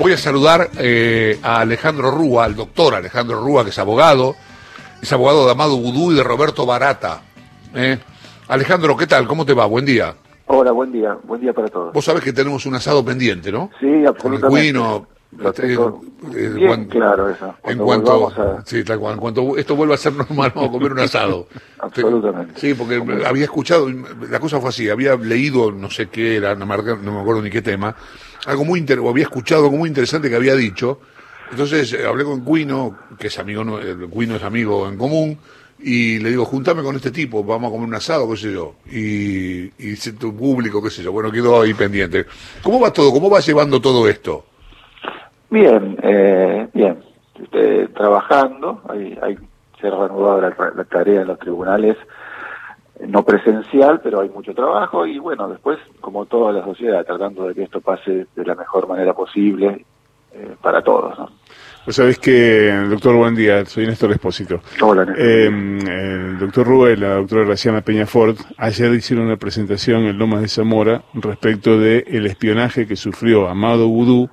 voy a saludar eh, a Alejandro Rúa, al doctor Alejandro Rúa, que es abogado, es abogado de Amado Vudú y de Roberto Barata. ¿eh? Alejandro, ¿qué tal? ¿Cómo te va? Buen día. Hola, buen día. Buen día para todos. Vos sabés que tenemos un asado pendiente, ¿no? Sí, absolutamente. Con el cuino, este, eh, bien claro eso. En cuanto, a- sí, tal. En cuanto esto vuelva a ser normal, vamos a comer un asado. Absolutamente. Sí, porque había escuchado, la cosa fue así, había leído, no sé qué era, no me acuerdo ni qué tema, algo muy inter, o había escuchado algo muy interesante que había dicho. Entonces eh, hablé con Cuino, que es amigo, Cuino es amigo en común, y le digo, juntame con este tipo, vamos a comer un asado, qué sé yo. Y, y tu público, qué sé yo. Bueno, quedó ahí pendiente. ¿Cómo va todo? ¿Cómo va llevando todo esto? Bien, eh, bien. Eh, trabajando, hay, hay, se ha la, la tarea en los tribunales, eh, no presencial, pero hay mucho trabajo y bueno, después, como toda la sociedad, tratando de que esto pase de la mejor manera posible eh, para todos. ¿no? Vos sabés que, doctor, buen día, soy Néstor Espósito. Hola, Néstor. Eh, el doctor y la doctora Graciana Peñafort ayer hicieron una presentación en Lomas de Zamora respecto del el espionaje que sufrió Amado Vudú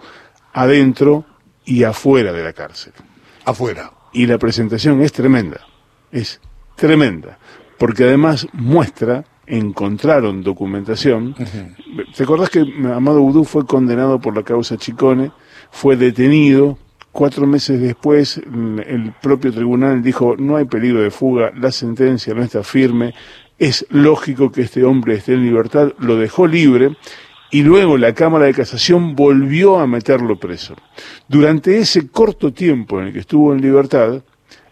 adentro y afuera de la cárcel. Afuera. Y la presentación es tremenda, es tremenda, porque además muestra, encontraron documentación. ¿Te acordás que Amado Vudú fue condenado por la causa Chicone, fue detenido? Cuatro meses después, mm, el propio tribunal dijo, no hay peligro de fuga, la sentencia no está firme, es lógico que este hombre esté en libertad, lo dejó libre y luego la Cámara de Casación volvió a meterlo preso. Durante ese corto tiempo en el que estuvo en libertad,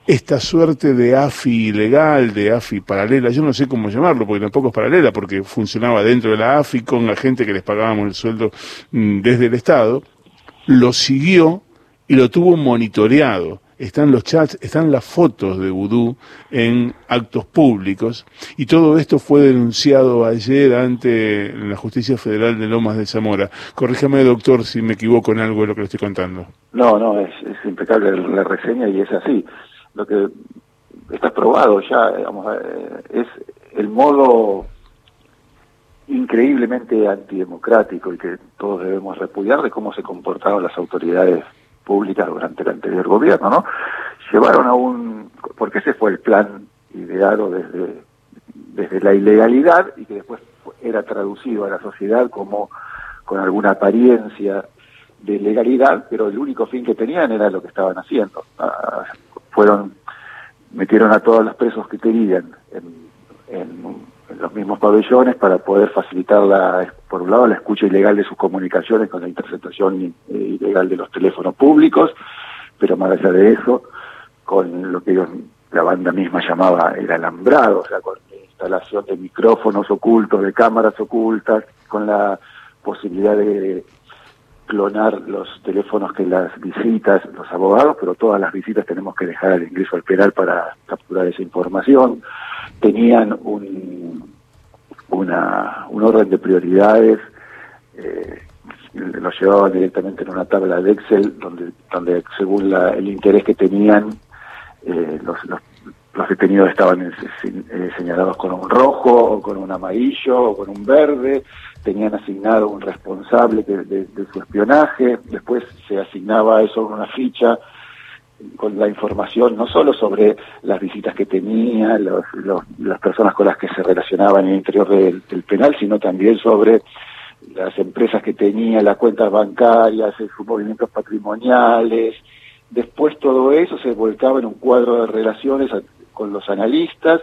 esta suerte de AFI ilegal, de AFI paralela, yo no sé cómo llamarlo, porque tampoco es paralela, porque funcionaba dentro de la AFI con la gente que les pagábamos el sueldo mm, desde el Estado, lo siguió y lo tuvo monitoreado. Están los chats, están las fotos de Vudú en actos públicos y todo esto fue denunciado ayer ante la Justicia Federal de Lomas de Zamora. Corríjame, doctor, si me equivoco en algo de lo que le estoy contando. No, no, es, es impecable la reseña y es así. Lo que está probado ya, digamos, eh, es el modo increíblemente antidemocrático y que todos debemos repudiar de cómo se comportaron las autoridades públicas durante el anterior gobierno, ¿no? Llevaron a un, porque ese fue el plan ideado desde, desde la ilegalidad y que después era traducido a la sociedad como con alguna apariencia de legalidad, pero el único fin que tenían era lo que estaban haciendo. Fueron, metieron a todos los presos que querían en, en, en los mismos pabellones para poder facilitar, la, por un lado, la escucha ilegal de sus comunicaciones con la interceptación eh, ilegal de los teléfonos públicos, pero más allá de eso, con lo que ellos, la banda misma llamaba el alambrado, o sea, con la instalación de micrófonos ocultos, de cámaras ocultas, con la posibilidad de clonar los teléfonos que las visitas, los abogados, pero todas las visitas tenemos que dejar el ingreso al penal para capturar esa información. Tenían un, una, un orden de prioridades, eh, lo llevaban directamente en una tabla de Excel donde, donde según la, el interés que tenían, eh, los, los, los detenidos estaban eh, señalados con un rojo o con un amarillo o con un verde, tenían asignado un responsable de, su espionaje, después se asignaba eso en una ficha con la información no solo sobre las visitas que tenía, los, los, las personas con las que se relacionaban en el interior del, del penal, sino también sobre las empresas que tenía, las cuentas bancarias, sus movimientos patrimoniales. Después todo eso se volcaba en un cuadro de relaciones con los analistas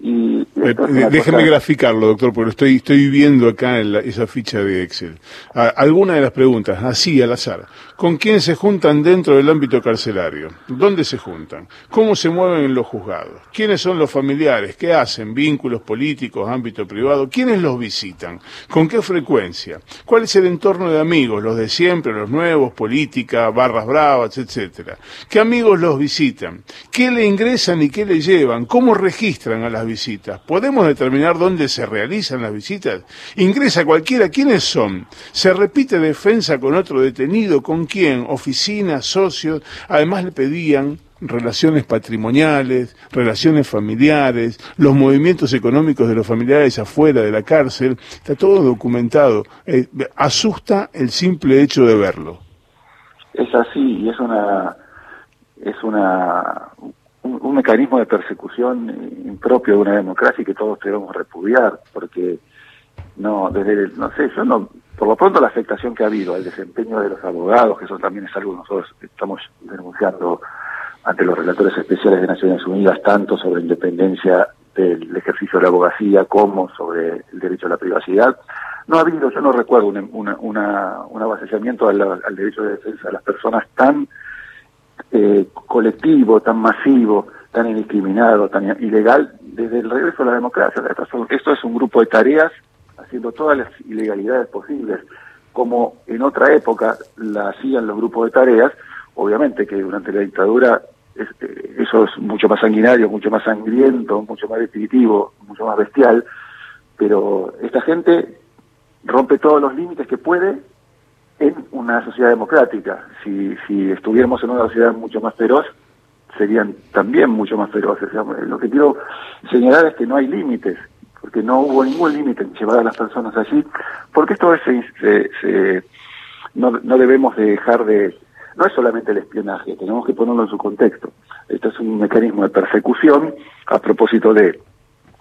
y eh, déjeme cosa... graficarlo, doctor, porque estoy, estoy viendo acá en la, esa ficha de Excel. Ah, alguna de las preguntas, así al azar. ¿Con quién se juntan dentro del ámbito carcelario? ¿Dónde se juntan? ¿Cómo se mueven en los juzgados? ¿Quiénes son los familiares? ¿Qué hacen? ¿Vínculos políticos, ámbito privado? ¿Quiénes los visitan? ¿Con qué frecuencia? ¿Cuál es el entorno de amigos? ¿Los de siempre, los nuevos, política, barras bravas, etcétera? ¿Qué amigos los visitan? ¿Qué le ingresan y qué le llevan? ¿Cómo registran a las visitas? ¿Podemos determinar dónde se realizan las visitas? ¿Ingresa cualquiera? ¿Quiénes son? ¿Se repite defensa con otro detenido? ¿Con quién? ¿Oficinas? ¿Socios? Además le pedían relaciones patrimoniales, relaciones familiares, los movimientos económicos de los familiares afuera de la cárcel, está todo documentado. Eh, asusta el simple hecho de verlo. es así y es una es una un, mecanismo de persecución impropio de una democracia y que todos debemos repudiar porque no desde no sé yo no por lo pronto la afectación que ha habido al desempeño de los abogados que eso también es algo que nosotros estamos denunciando ante los relatores especiales de Naciones Unidas tanto sobre independencia del ejercicio de la abogacía como sobre el derecho a la privacidad no ha habido, yo no recuerdo un, una, una, un avasallamiento al, al, derecho de defensa de las personas tan eh, colectivo, tan masivo, tan indiscriminado, tan ilegal, desde el regreso a la democracia. Esto, es un grupo de tareas haciendo todas las ilegalidades posibles, como en otra época la hacían los grupos de tareas, obviamente que durante la dictadura eh, eso es mucho más sanguinario, mucho más sangriento, mucho más definitivo, mucho más bestial, pero esta gente rompe todos los límites que puede en una sociedad democrática. Si, si estuviéramos en una sociedad mucho más feroz, serían también mucho más feroces. Lo que quiero señalar es que no hay límites, porque no hubo ningún límite en llevar a las personas allí, porque esto es, se, no, no debemos dejar de... No es solamente el espionaje, tenemos que ponerlo en su contexto. Esto es un mecanismo de persecución a propósito de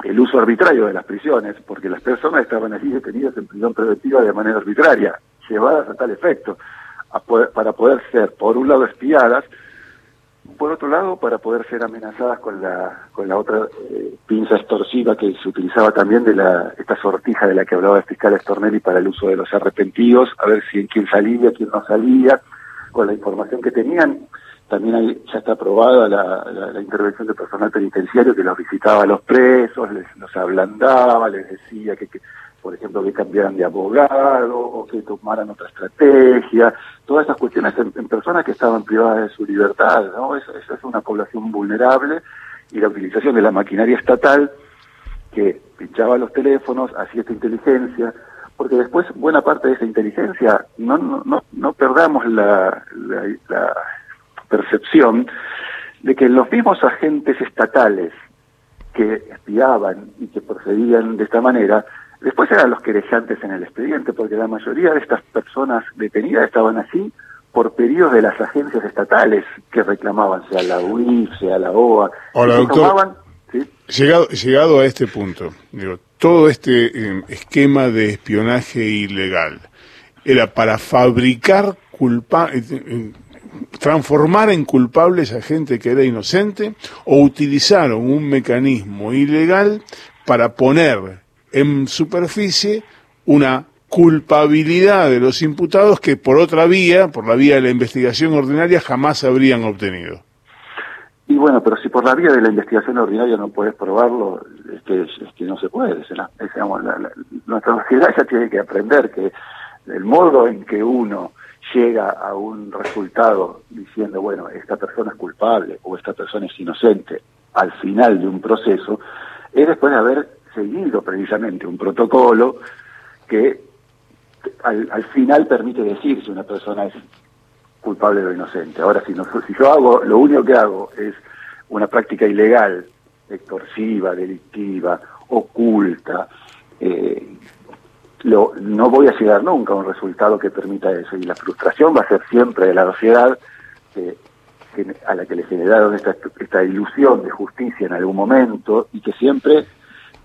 el uso arbitrario de las prisiones, porque las personas estaban allí detenidas en prisión preventiva de manera arbitraria, llevadas a tal efecto, para poder ser, por un lado, espiadas, por otro lado, para poder ser amenazadas con la, con la otra eh, pinza extorsiva que se utilizaba también de la, esta sortija de la que hablaba el fiscal Stornelli para el uso de los arrepentidos, a ver si quién salía, quién no salía, con la información que tenían. También ya está aprobada la, intervención de personal penitenciario que los visitaba a los presos, les, los ablandaba, les decía que, por ejemplo, que cambiaran de abogado o que tomaran otra estrategia, todas esas cuestiones en, personas que estaban privadas de su libertad, ¿no? Eso, es una población vulnerable y la utilización de la maquinaria estatal que pinchaba los teléfonos, hacía esta inteligencia, porque después buena parte de esa inteligencia, no, no, no, no perdamos la, la percepción de que los mismos agentes estatales que espiaban y que procedían de esta manera, después eran los querejantes en el expediente, porque la mayoría de estas personas detenidas estaban así por pedidos de las agencias estatales que reclamaban, sea la UIF, sea la OA. Hola, doctor. llegado, llegado a este punto, digo, todo este eh, esquema de espionaje ilegal era para fabricar culpa, eh, eh, transformar en culpables a gente que era inocente o utilizaron un mecanismo ilegal para poner en superficie una culpabilidad de los imputados que por otra vía, por la vía de la investigación ordinaria, jamás habrían obtenido. Y bueno, pero si por la vía de la investigación ordinaria no puedes probarlo, es que, es que no se puede. nuestra sociedad ya tiene que aprender que el modo en que uno llega a un resultado diciendo, bueno, esta persona es culpable o esta persona es inocente al final de un proceso, es después de haber seguido precisamente un protocolo que al, al final permite decir si una persona es culpable o inocente. Ahora, si, no, si yo hago, lo único que hago es una práctica ilegal, extorsiva, delictiva, oculta, eh, no voy a llegar nunca a un resultado que permita eso. Y la frustración va a ser siempre de la sociedad a la que le generaron esta ilusión de justicia en algún momento y que siempre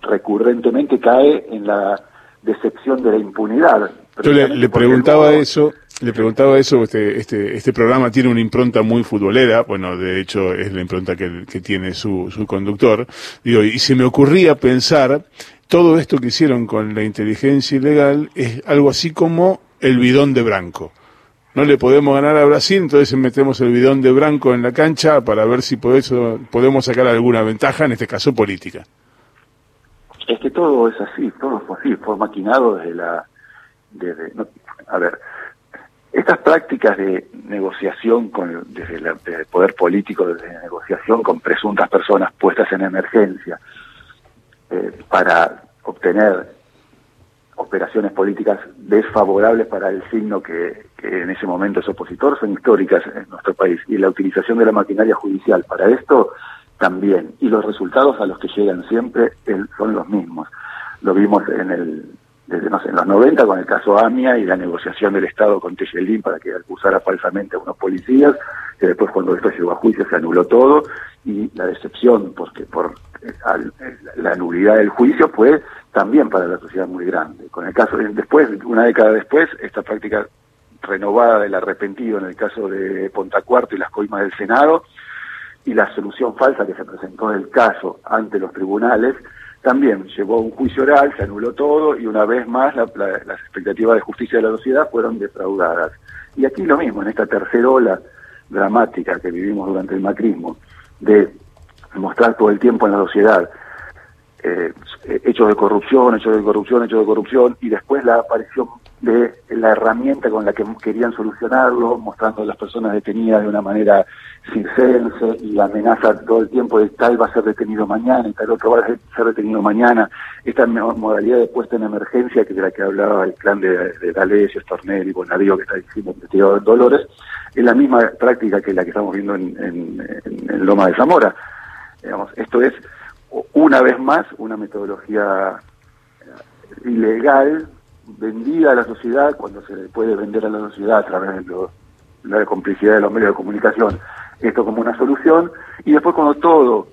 recurrentemente cae en la decepción de la impunidad. Yo le, preguntaba eso, le preguntaba eso, este, este, este programa tiene una impronta muy futbolera, bueno, de hecho es la impronta que, que tiene su, su conductor, digo, y se me ocurría pensar todo esto que hicieron con la inteligencia ilegal es algo así como el bidón de Branco. No le podemos ganar a Brasil, entonces metemos el bidón de Branco en la cancha para ver si podemos sacar alguna ventaja, en este caso política. Es que todo es así, todo fue así, fue maquinado desde la... Desde, a ver, estas prácticas de negociación con, desde, desde el poder político, desde la negociación con presuntas personas puestas en emergencia, eh, para obtener operaciones políticas desfavorables para el signo que, en ese momento es opositor son históricas en nuestro país y la utilización de la maquinaria judicial para esto también y los resultados a los que llegan siempre son los mismos lo vimos en el desde no sé, en los 90 con el caso AMIA y la negociación del Estado con Tejelín para que acusara falsamente a unos policías, que después cuando esto llegó a juicio se anuló todo, y la decepción porque por eh, la nulidad del juicio fue también para la sociedad muy grande. Con el caso, después, una década después, esta práctica renovada del arrepentido en el caso de Pontacuarto y las coimas del Senado, y la solución falsa que se presentó en el caso ante los tribunales, también llevó a un juicio oral, se anuló todo y una vez más las expectativas de justicia de la sociedad fueron defraudadas. Y aquí lo mismo, en esta tercera ola dramática que vivimos durante el macrismo, de mostrar todo el tiempo en la sociedad eh, hechos de corrupción, hechos de corrupción, hechos de corrupción, y después la aparición de la herramienta con la que querían solucionarlo, mostrando a las personas detenidas de una manera circense y amenaza todo el tiempo de tal va a ser detenido mañana y tal otro va a ser detenido mañana. Esta modalidad de puesta en emergencia, que de la que hablaba el clan de, de D'Alessio, Stornelli, Bonadío, que está diciendo investigado en Dolores, es la misma práctica que la que estamos viendo en, en Loma de Zamora. Digamos, esto es una vez más una metodología ilegal vendida a la sociedad cuando se puede vender a la sociedad a través de la complicidad de los medios de comunicación esto como una solución y después cuando todo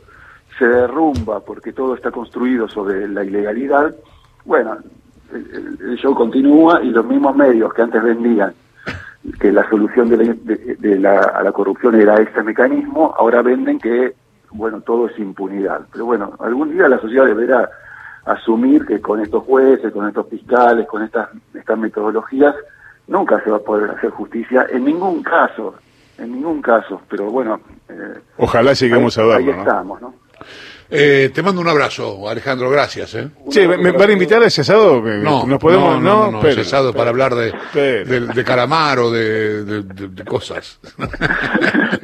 se derrumba porque todo está construido sobre la ilegalidad bueno el, show continúa y los mismos medios que antes vendían que la solución de la, a la corrupción era este mecanismo ahora venden que bueno, todo es impunidad. Pero bueno, algún día la sociedad deberá asumir que con estos jueces, con estos fiscales, con estas, estas metodologías, nunca se va a poder hacer justicia en ningún caso, en ningún caso. Pero bueno. Eh, Ojalá lleguemos a verlo. Ahí estamos, ¿no? Eh, te mando un abrazo, Alejandro, gracias. ¿eh? ¿me van a invitar a cesado? No, ¿Nos podemos, no, no, cesado para hablar de, de, Calamar de, de, cosas.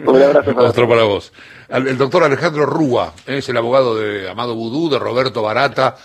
un abrazo para Otro para vos. El doctor Alejandro Rúa es el abogado de Amado Vudú, de Roberto Barata,